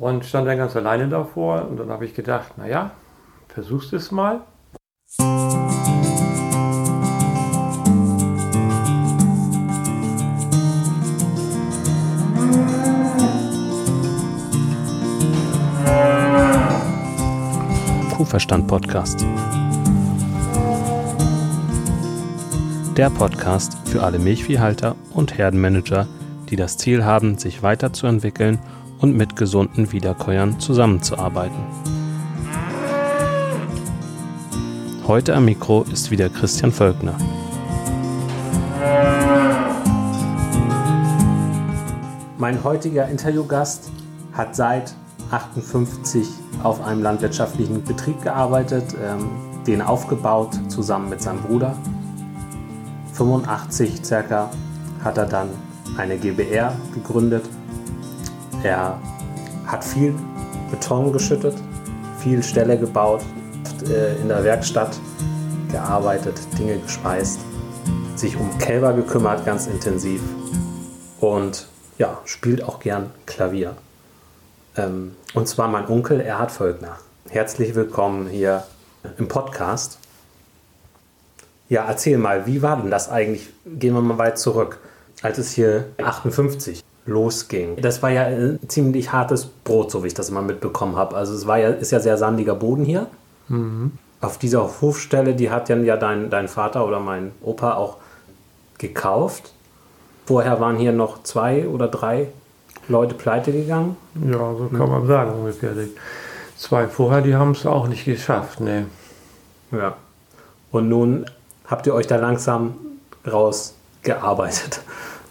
Und stand dann ganz alleine davor und dann habe ich gedacht, naja, versuchst es mal. Kuhverstand Podcast. Der Podcast für alle Milchviehhalter und Herdenmanager, die das Ziel haben, sich weiterzuentwickeln und mit gesunden Wiederkäuern zusammenzuarbeiten. Heute am Mikro ist wieder Christian Völkner. Mein heutiger Interviewgast hat seit 58 auf einem landwirtschaftlichen Betrieb gearbeitet, ähm, den aufgebaut zusammen mit seinem Bruder. 85 circa hat er dann eine GBR gegründet. Er hat viel Beton geschüttet, viel Ställe gebaut, äh, in der Werkstatt gearbeitet, Dinge gespeist, sich um Kälber gekümmert, ganz intensiv und ja, spielt auch gern Klavier. Ähm, und zwar mein Onkel Erhard Völkner. Herzlich willkommen hier im Podcast. Ja, erzähl mal, wie war denn das eigentlich? Gehen wir mal weit zurück, als es hier 58 losging. Das war ja ein ziemlich hartes Brot, so wie ich das immer mitbekommen habe. Also es war ja, ist ja sehr sandiger Boden hier. Mhm. Auf dieser Hofstelle, die hat dann ja dein, dein Vater oder mein Opa auch gekauft. Vorher waren hier noch zwei oder drei Leute pleite gegangen? Ja, so kann man sagen ungefähr. Die zwei vorher, die haben es auch nicht geschafft, ne. Ja. Und nun habt ihr euch da langsam rausgearbeitet,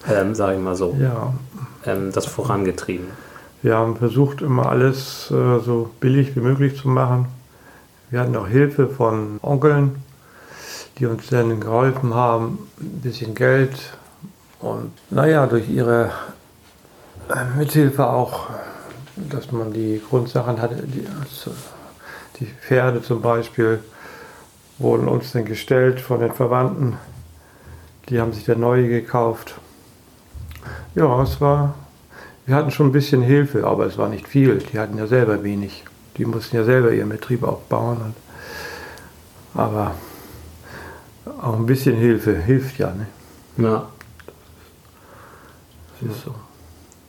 ähm, sage ich mal so. Ja. Ähm, das vorangetrieben. Wir haben versucht, immer alles äh, so billig wie möglich zu machen. Wir hatten auch Hilfe von Onkeln, die uns dann geholfen haben, ein bisschen Geld. Und naja, durch ihre Mithilfe auch, dass man die Grundsachen hatte, die, also die Pferde zum Beispiel wurden uns dann gestellt von den Verwandten. Die haben sich der neue gekauft. Ja, es war, wir hatten schon ein bisschen Hilfe, aber es war nicht viel. Die hatten ja selber wenig. Die mussten ja selber ihren Betrieb aufbauen. Und, aber auch ein bisschen Hilfe hilft ja. Ne? Ja. Das ist so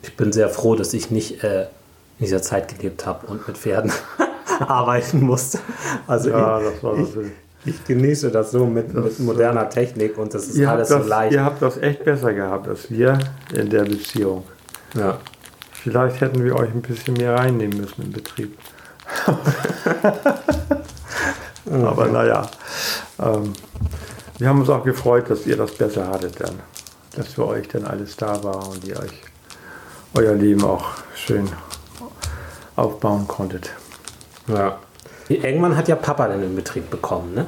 ich bin sehr froh, dass ich nicht äh, in dieser Zeit gelebt habe und mit Pferden arbeiten musste. Also ja, ich, ich, ich, genieße das so mit, das mit moderner Technik und das ist alles das, so leicht. Ihr habt das echt besser gehabt als wir in der Beziehung. Ja. Vielleicht hätten wir euch ein bisschen mehr reinnehmen müssen im Betrieb. Aber naja, ähm, wir haben uns auch gefreut, dass ihr das besser hattet dann. Dass für euch dann alles da war und ihr euch euer Leben auch schön aufbauen konntet. Ja. Irgendwann hat ja Papa dann den Betrieb bekommen, ne?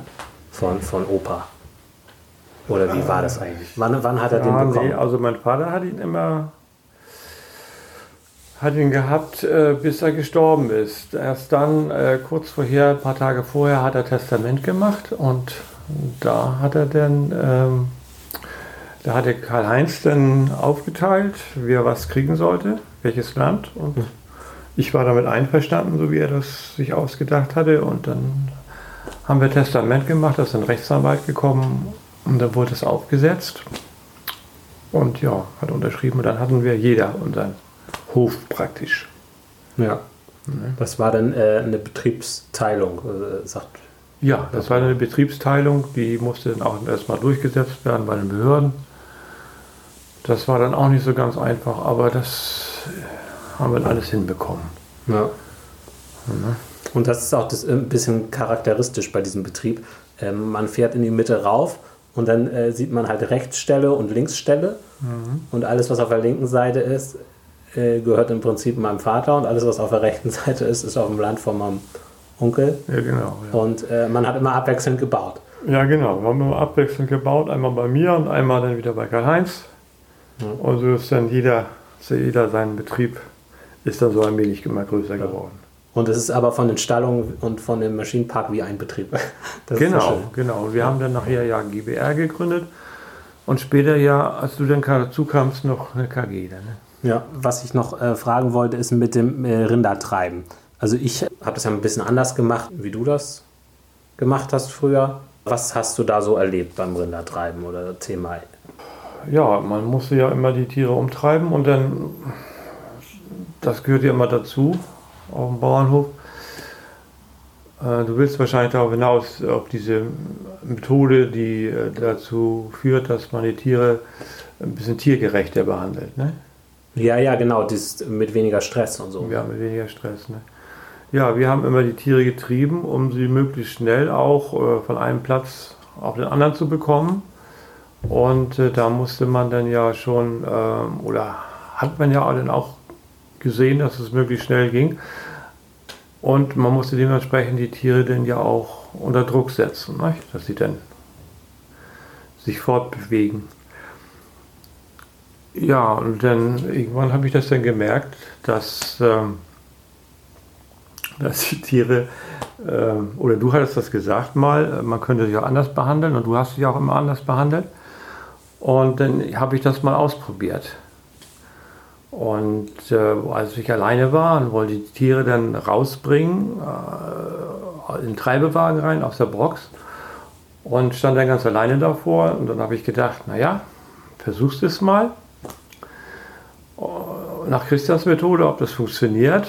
Von, von Opa. Oder wie war das eigentlich? Wann, wann hat er ja, den bekommen? Nee, also mein Vater hat ihn immer hat ihn gehabt, äh, bis er gestorben ist. Erst dann, äh, kurz vorher, ein paar Tage vorher, hat er Testament gemacht und da hat er dann ähm, da hatte Karl-Heinz dann aufgeteilt, wer was kriegen sollte, welches Land. Und ich war damit einverstanden, so wie er das sich ausgedacht hatte. Und dann haben wir Testament gemacht, da ist ein Rechtsanwalt gekommen und dann wurde es aufgesetzt. Und ja, hat unterschrieben und dann hatten wir jeder unseren Hof praktisch. Ja. Das war dann äh, eine Betriebsteilung, äh, sagt. Ja, das war eine Betriebsteilung, die musste dann auch erstmal durchgesetzt werden bei den Behörden. Das war dann auch nicht so ganz einfach, aber das haben wir alles hinbekommen. Ja. ja. Und das ist auch das, ein bisschen charakteristisch bei diesem Betrieb. Ähm, man fährt in die Mitte rauf und dann äh, sieht man halt Rechtsstelle und Linksstelle. Mhm. Und alles, was auf der linken Seite ist, äh, gehört im Prinzip meinem Vater und alles, was auf der rechten Seite ist, ist auf dem Land von meinem Onkel. Ja, genau. Ja. Und äh, man hat immer abwechselnd gebaut. Ja, genau. Wir haben immer abwechselnd gebaut. Einmal bei mir und einmal dann wieder bei Karl-Heinz. Mhm. Und so ist dann jeder, jeder sein Betrieb ist dann so ein wenig immer größer ja. geworden. Und es ist aber von den Stallungen und von dem Maschinenpark wie ein Betrieb. Das genau, genau. Wir ja. haben dann nachher ja GBR gegründet und später ja, als du dann dazu kamst, noch eine KG. Dann, ne? Ja, was ich noch äh, fragen wollte, ist mit dem äh, Rindertreiben. Also ich habe das ja ein bisschen anders gemacht, wie du das gemacht hast früher. Was hast du da so erlebt beim Rindertreiben oder Thema? Ja, man musste ja immer die Tiere umtreiben und dann, das gehört ja immer dazu auf dem Bauernhof. Äh, du willst wahrscheinlich darauf hinaus, ob diese Methode, die äh, dazu führt, dass man die Tiere ein bisschen tiergerechter behandelt. Ne? Ja, ja, genau, das mit weniger Stress und so. Ja, mit weniger Stress. Ne? Ja, wir haben immer die Tiere getrieben, um sie möglichst schnell auch äh, von einem Platz auf den anderen zu bekommen. Und da musste man dann ja schon, äh, oder hat man ja dann auch gesehen, dass es möglichst schnell ging. Und man musste dementsprechend die Tiere dann ja auch unter Druck setzen, nicht? dass sie dann sich fortbewegen. Ja, und dann irgendwann habe ich das dann gemerkt, dass, ähm, dass die Tiere, ähm, oder du hattest das gesagt mal, man könnte sie auch anders behandeln und du hast sie auch immer anders behandelt. Und dann habe ich das mal ausprobiert. Und äh, als ich alleine war und wollte die Tiere dann rausbringen, äh, in den Treibewagen rein aus der Box und stand dann ganz alleine davor. Und dann habe ich gedacht, naja, versuchst es mal. Nach Christians Methode, ob das funktioniert.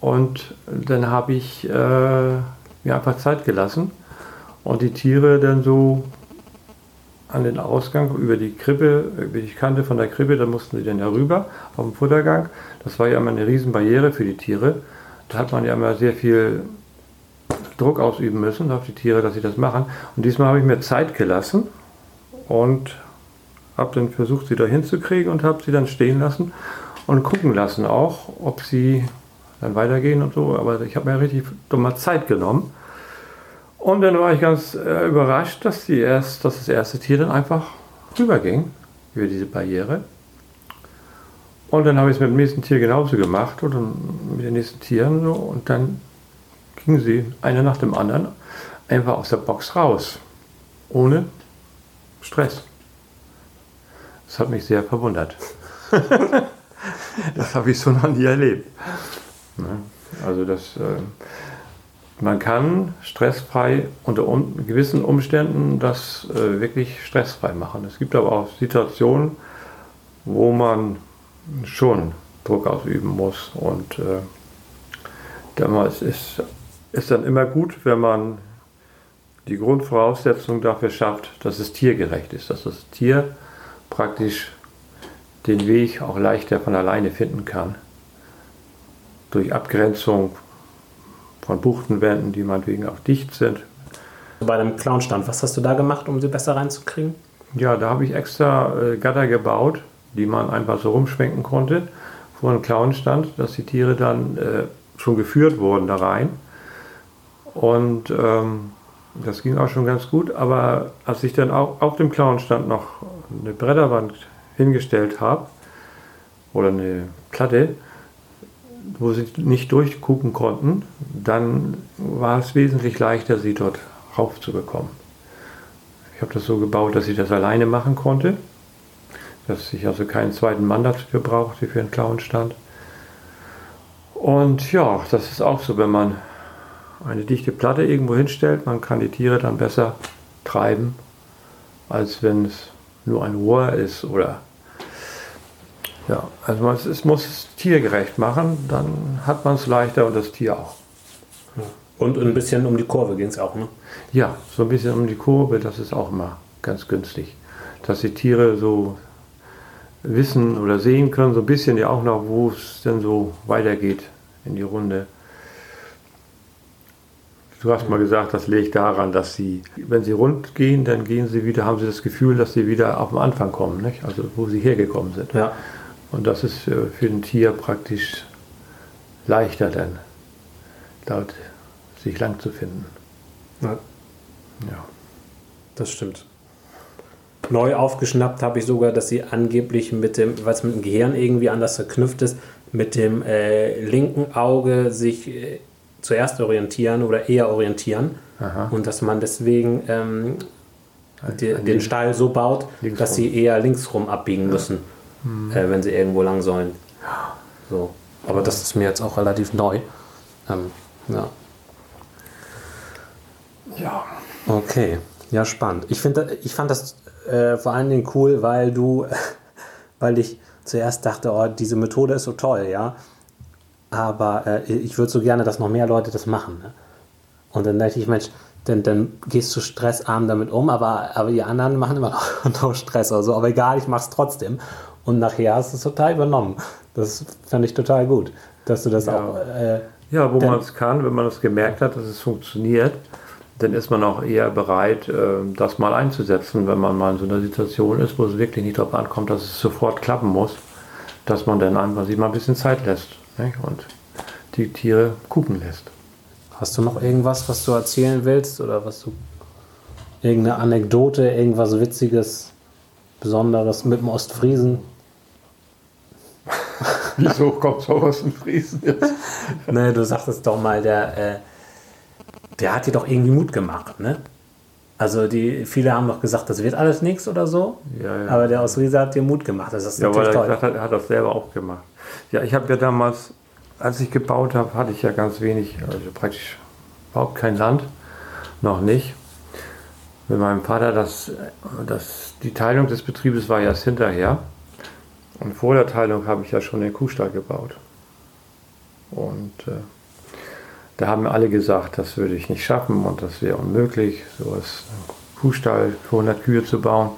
Und dann habe ich äh, mir einfach Zeit gelassen und die Tiere dann so an den Ausgang über die Krippe, über die Kante von der Krippe, da mussten sie dann herüber auf dem Futtergang. Das war ja immer eine Riesenbarriere für die Tiere. Da hat man ja immer sehr viel Druck ausüben müssen auf die Tiere, dass sie das machen. Und diesmal habe ich mir Zeit gelassen und habe dann versucht, sie da hinzukriegen und habe sie dann stehen lassen und gucken lassen auch, ob sie dann weitergehen und so. Aber ich habe mir richtig dummer Zeit genommen und dann war ich ganz äh, überrascht, dass, die erst, dass das erste Tier dann einfach rüberging über diese Barriere. Und dann habe ich es mit dem nächsten Tier genauso gemacht oder mit den nächsten Tieren so. Und dann gingen sie einer nach dem anderen einfach aus der Box raus. Ohne Stress. Das hat mich sehr verwundert. das habe ich so noch nie erlebt. Ne? Also das. Äh, man kann stressfrei unter um, gewissen Umständen das äh, wirklich stressfrei machen. Es gibt aber auch Situationen, wo man schon Druck ausüben muss. Und äh, damals ist es dann immer gut, wenn man die Grundvoraussetzung dafür schafft, dass es tiergerecht ist, dass das Tier praktisch den Weg auch leichter von alleine finden kann. Durch Abgrenzung von Buchtenwänden, die meinetwegen auch dicht sind. Bei dem Clownstand, was hast du da gemacht, um sie besser reinzukriegen? Ja, da habe ich extra äh, Gatter gebaut, die man einfach so rumschwenken konnte vor einem Clownstand, dass die Tiere dann äh, schon geführt wurden da rein. Und ähm, das ging auch schon ganz gut, aber als ich dann auch auf dem Clownstand noch eine Bretterwand hingestellt habe, oder eine Platte, wo sie nicht durchgucken konnten, dann war es wesentlich leichter, sie dort raufzubekommen. Ich habe das so gebaut, dass ich das alleine machen konnte, dass ich also keinen zweiten Mann dafür brauchte für einen Clownstand. Und ja, das ist auch so, wenn man eine dichte Platte irgendwo hinstellt, man kann die Tiere dann besser treiben, als wenn es nur ein Rohr ist oder ja, also man, es muss es tiergerecht machen, dann hat man es leichter und das Tier auch. Und ein bisschen um die Kurve ging es auch, ne? Ja, so ein bisschen um die Kurve, das ist auch immer ganz günstig. Dass die Tiere so wissen oder sehen können, so ein bisschen ja auch noch, wo es denn so weitergeht in die Runde. Du hast mal gesagt, das liegt daran, dass sie, wenn sie rund gehen, dann gehen sie wieder, haben sie das Gefühl, dass sie wieder auf den Anfang kommen, nicht? also wo sie hergekommen sind. Ja. Und das ist für ein Tier praktisch leichter dann, dort sich lang zu finden. Ja. ja. Das stimmt. Neu aufgeschnappt habe ich sogar, dass sie angeblich mit dem, was mit dem Gehirn irgendwie anders verknüpft ist, mit dem äh, linken Auge sich äh, zuerst orientieren oder eher orientieren. Aha. Und dass man deswegen ähm, die, den Stall so baut, dass sie eher linksrum abbiegen ja. müssen. Äh, wenn sie irgendwo lang sollen. So. Aber das ist mir jetzt auch relativ neu. Ähm, ja. Ja. Okay, ja, spannend. Ich, find, ich fand das äh, vor allen Dingen cool, weil du, weil ich zuerst dachte, oh, diese Methode ist so toll, ja. Aber äh, ich würde so gerne, dass noch mehr Leute das machen. Ne? Und dann dachte ich, Mensch, dann, dann gehst du stressarm damit um, aber, aber die anderen machen immer noch, noch Stress oder so. Aber egal, ich mach's trotzdem. Und nachher hast du es total übernommen. Das fand ich total gut, dass du das Ja. auch. Äh, Ja, wo man es kann, wenn man es gemerkt hat, dass es funktioniert, dann ist man auch eher bereit, äh, das mal einzusetzen, wenn man mal in so einer Situation ist, wo es wirklich nicht darauf ankommt, dass es sofort klappen muss, dass man dann einfach sich mal ein bisschen Zeit lässt nicht? und die Tiere gucken lässt. Hast du noch irgendwas, was du erzählen willst oder was du irgendeine Anekdote, irgendwas Witziges, Besonderes mit dem Ostfriesen? Wieso kommt sowas in Friesen jetzt? ne, du sagtest doch mal, der, äh, der hat dir doch irgendwie Mut gemacht, ne? Also die, viele haben doch gesagt, das wird alles nichts oder so. Ja, ja. Aber der Ostfriese hat dir Mut gemacht. Das ist Ja, weil natürlich er toll. hat, er hat das selber auch gemacht. Ja, ich habe ja damals, als ich gebaut habe, hatte ich ja ganz wenig, also praktisch überhaupt kein Land, noch nicht. Mit meinem Vater, das, das, die Teilung des Betriebes war erst hinterher. Und vor der Teilung habe ich ja schon den Kuhstall gebaut. Und äh, da haben alle gesagt, das würde ich nicht schaffen und das wäre unmöglich, so ist ein Kuhstall für 100 Kühe zu bauen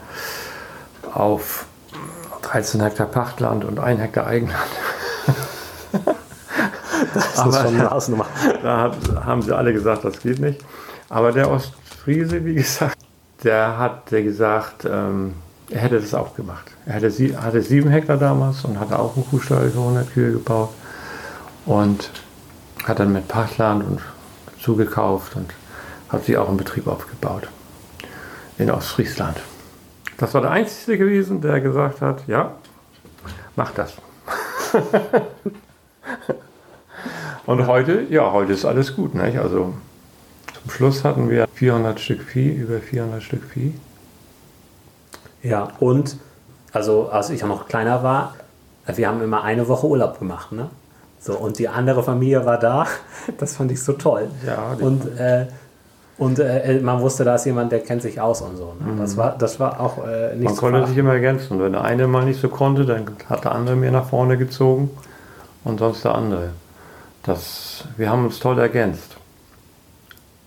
auf 13 Hektar Pachtland und 1 Hektar Eigenland. Das ist schon eine Hausnummer. Da haben sie alle gesagt, das geht nicht. Aber der Ostfriese, wie gesagt, der hat gesagt, ähm, er hätte das auch gemacht. Er hatte, sie, hatte 7 Hektar damals und hatte auch einen Kuhstall für 100 Kühe gebaut. Und hat dann mit Pachtland und zugekauft und hat sich auch einen Betrieb aufgebaut in Ostfriesland. Das war der Einzige gewesen, der gesagt hat, ja, mach das. und heute, ja, heute ist alles gut. Nicht? Also zum Schluss hatten wir 400 Stück Vieh, über 400 Stück Vieh. Ja, und also als ich noch kleiner war, wir haben immer eine Woche Urlaub gemacht, ne? So, und die andere Familie war da. Das fand ich so toll. Ja, und äh, und äh, man wusste, da ist jemand, der kennt sich aus und so. Ne? Das, war, das war auch äh, nicht Man konnte verachten. sich immer ergänzen. Wenn der eine mal nicht so konnte, dann hat der andere mehr nach vorne gezogen und sonst der andere. Das, wir haben uns toll ergänzt.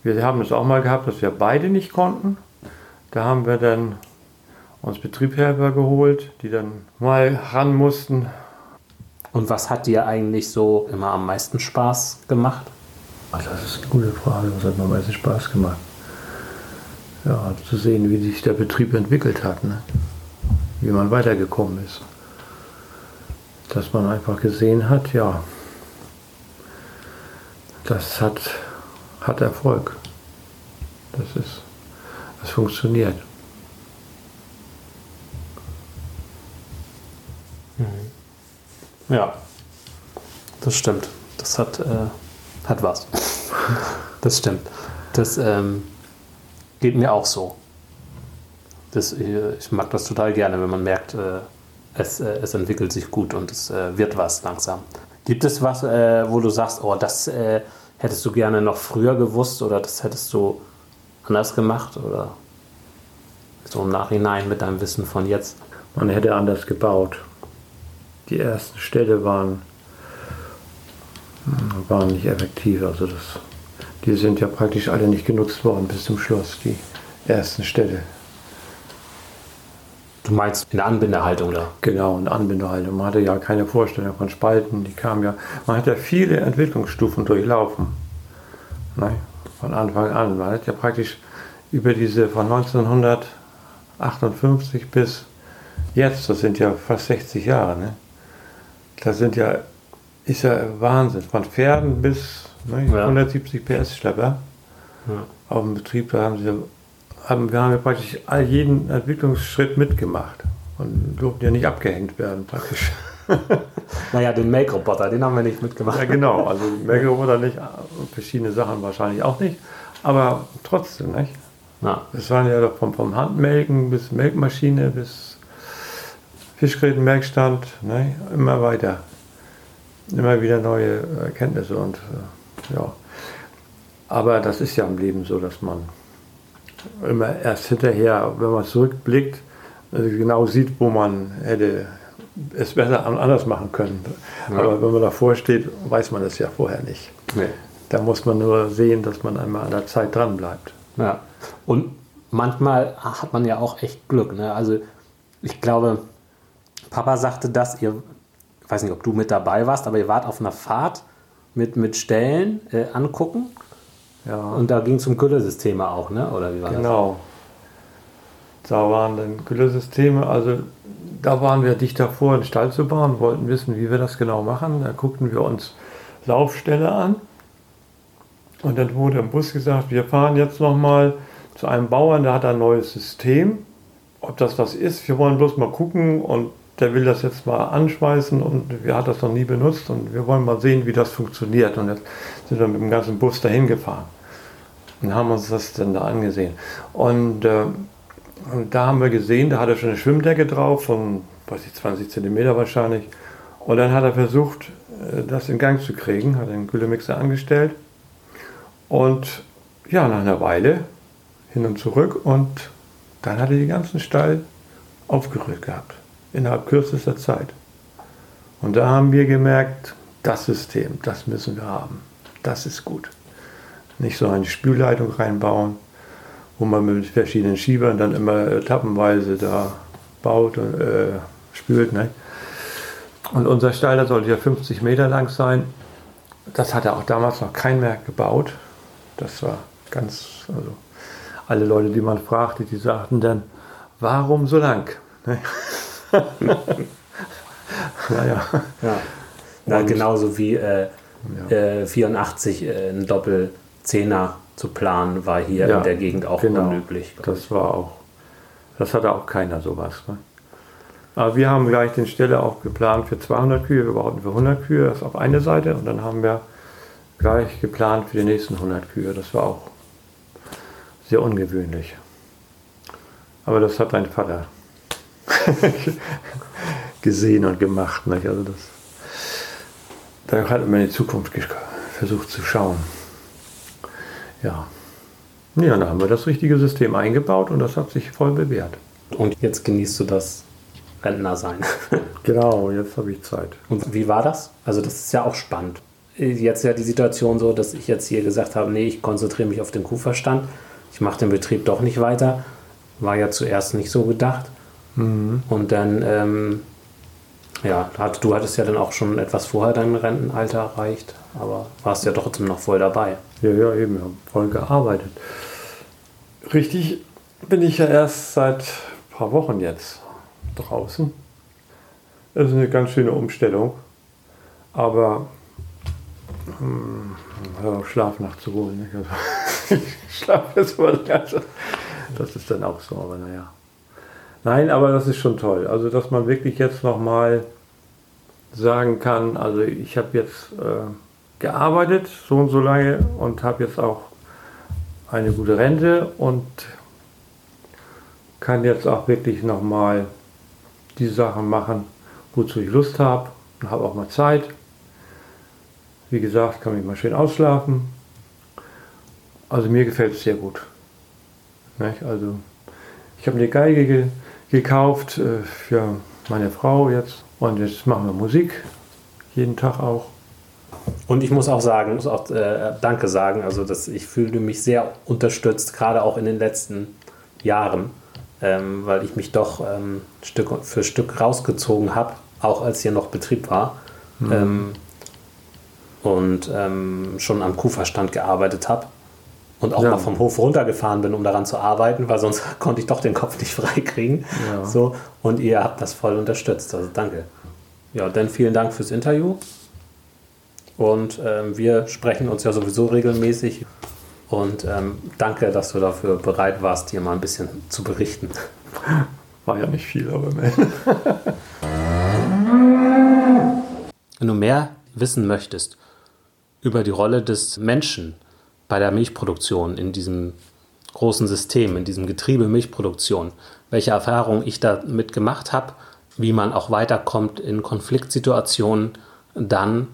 Wir haben es auch mal gehabt, dass wir beide nicht konnten. Da haben wir dann uns Betriebshelfer geholt, die dann mal ran mussten. Und was hat dir eigentlich so immer am meisten Spaß gemacht? Ach, das ist eine gute Frage. Was hat mir am meisten Spaß gemacht? Ja, zu sehen, wie sich der Betrieb entwickelt hat. Ne? Wie man weitergekommen ist. Dass man einfach gesehen hat, ja, das hat, hat Erfolg. Das ist, das funktioniert. Ja, das stimmt. Das hat, äh, hat was. das stimmt. Das ähm, geht mir auch so. Das, äh, ich mag das total gerne, wenn man merkt, äh, es, äh, es entwickelt sich gut und es äh, wird was langsam. Gibt es was, äh, wo du sagst, oh, das hättest du gerne noch früher gewusst oder das hättest du anders gemacht oder so im Nachhinein mit deinem Wissen von jetzt? Man hätte anders gebaut. Die ersten Städte waren, waren nicht effektiv. Also das, die sind ja praktisch alle nicht genutzt worden bis zum Schluss, die ersten Städte. Du meinst in der Anbindehaltung da? Genau, und Anbindehaltung. Man hatte ja keine Vorstellung von Spalten, die kamen ja. Man hat ja viele Entwicklungsstufen durchlaufen. Ne? Von Anfang an. Man hat ja praktisch über diese von 1958 bis jetzt, das sind ja fast 60 Jahre, ne? Das sind ja, ist ja Wahnsinn. Von Pferden bis ne, Ja. 170 PS Schlepper Ja. auf dem Betrieb, da haben sie, haben, wir haben ja praktisch all jeden Entwicklungsschritt mitgemacht und durften ja nicht abgehängt werden praktisch. Naja, den Make-Roboter, den haben wir nicht mitgemacht. Ja genau, also Melkeroboter nicht, verschiedene Sachen wahrscheinlich auch nicht, aber trotzdem nicht. Ja. Es waren ja doch vom, vom Handmelken bis Melkmaschine bis Fischgrätenmerkstand, ne? immer weiter. Immer wieder neue Erkenntnisse und äh, ja. Aber das ist ja im Leben so, dass man immer erst hinterher, wenn man zurückblickt, äh, genau sieht, wo man hätte es besser anders machen können. Ja. Aber wenn man davor steht, weiß man das ja vorher nicht. Nee. Da muss man nur sehen, dass man einmal an der Zeit dran bleibt. Ja. Und manchmal hat man ja auch echt Glück. Ne? Also ich glaube, Papa sagte das, ihr, ich weiß nicht, ob du mit dabei warst, aber ihr wart auf einer Fahrt mit, mit Stellen äh, angucken. Ja. Und da ging es um Güllesysteme auch, ne? oder wie war genau. das? Genau. Da waren dann Güllesysteme, also da waren wir dicht davor, einen Stall zu bauen, wollten wissen, wie wir das genau machen. Da guckten wir uns Laufstelle an. Und dann wurde im Bus gesagt, wir fahren jetzt nochmal zu einem Bauern, der hat ein neues System. Ob das was ist, wir wollen bloß mal gucken und der will das jetzt mal anschmeißen und wir hat das noch nie benutzt und wir wollen mal sehen, wie das funktioniert. Und jetzt sind wir mit dem ganzen Bus dahin gefahren und haben uns das dann da angesehen. Und, äh, und da haben wir gesehen, da hat er schon eine Schwimmdecke drauf von, weiß ich, 20 Zentimeter wahrscheinlich. Und dann hat er versucht, äh, das in Gang zu kriegen, hat den Güllemixer angestellt. Und ja, nach einer Weile hin und zurück und dann hat er den ganzen Stall aufgerührt gehabt, innerhalb kürzester Zeit. Und da haben wir gemerkt, das System, das müssen wir haben. Das ist gut. Nicht so eine Spülleitung reinbauen, wo man mit verschiedenen Schiebern dann immer äh, tappenweise da baut und äh, spült. Ne? Und unser Stall, der sollte ja 50 Meter lang sein. Das hatte auch damals noch kein mehr gebaut. Das war ganz, also alle Leute, die man fragte, die sagten dann, warum so lang? naja. Ja. Na, genauso wie äh, ja. äh, 84 äh, ein Doppelzehner zu planen, war hier ja, in der Gegend auch genau. unüblich. Das war auch, das hatte auch keiner sowas. Ne? Aber wir haben gleich den Stelle auch geplant für 200 Kühe, wir brauchten für 100 Kühe, das auf eine Seite und dann haben wir gleich geplant für die nächsten 100 Kühe. Das war auch sehr ungewöhnlich. Aber das hat mein Vater gesehen und gemacht. Nicht? Also das, da hat man in die Zukunft versucht zu schauen. Ja. Ja, da haben wir das richtige System eingebaut und das hat sich voll bewährt. Und jetzt genießt du das Rentnersein. genau, jetzt habe ich Zeit. Und wie war das? Also das ist ja auch spannend. Jetzt ja die Situation so, dass ich jetzt hier gesagt habe, nee, ich konzentriere mich auf den Kuhverstand ich mache den Betrieb doch nicht weiter. War ja zuerst nicht so gedacht. Mhm. Und dann, ähm, ja, du hattest ja dann auch schon etwas vorher dein Rentenalter erreicht, aber warst ja trotzdem noch voll dabei. Ja, ja, eben, wir voll gearbeitet. Richtig bin ich ja erst seit ein paar Wochen jetzt draußen. Das ist eine ganz schöne Umstellung. Aber hm, Schlaf nachzuholen. Also, ich schlafe jetzt mal. Das ist dann auch so, aber naja. Nein, aber das ist schon toll. Also, dass man wirklich jetzt nochmal sagen kann, also ich habe jetzt äh, gearbeitet so und so lange und habe jetzt auch eine gute Rente und kann jetzt auch wirklich nochmal die Sachen machen, wozu ich Lust habe und habe auch mal Zeit. Wie gesagt, kann mich mal schön ausschlafen. Also mir gefällt es sehr gut. Also ich habe eine Geige ge gekauft äh, für meine Frau jetzt und jetzt machen wir Musik, jeden Tag auch. Und ich muss auch sagen, muss auch äh, Danke sagen, also dass ich fühle mich sehr unterstützt, gerade auch in den letzten Jahren, ähm, weil ich mich doch ähm, Stück für Stück rausgezogen habe, auch als hier noch Betrieb war. Mhm. Ähm, und ähm, schon am Kuhverstand gearbeitet habe und auch ja. mal vom Hof runtergefahren bin, um daran zu arbeiten, weil sonst konnte ich doch den Kopf nicht freikriegen. Ja. So, und ihr habt das voll unterstützt. Also danke. Ja, dann vielen Dank fürs Interview. Und ähm, wir sprechen uns ja sowieso regelmäßig. Und ähm, danke, dass du dafür bereit warst, hier mal ein bisschen zu berichten. War ja nicht viel, aber mehr. Wenn du mehr wissen möchtest über die Rolle des Menschen bei der Milchproduktion in diesem großen System, in diesem Getriebe Milchproduktion, welche Erfahrungen ich damit gemacht habe, wie man auch weiterkommt in Konfliktsituationen, dann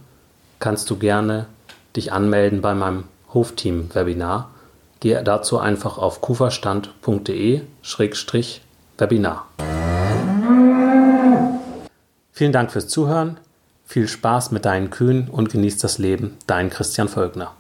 kannst du gerne dich anmelden bei meinem Hofteam-Webinar. Gehe dazu einfach auf kuferstand.de-webinar. Vielen Dank fürs Zuhören, viel Spaß mit deinen Kühen und genieß das Leben. Dein Christian Völkner.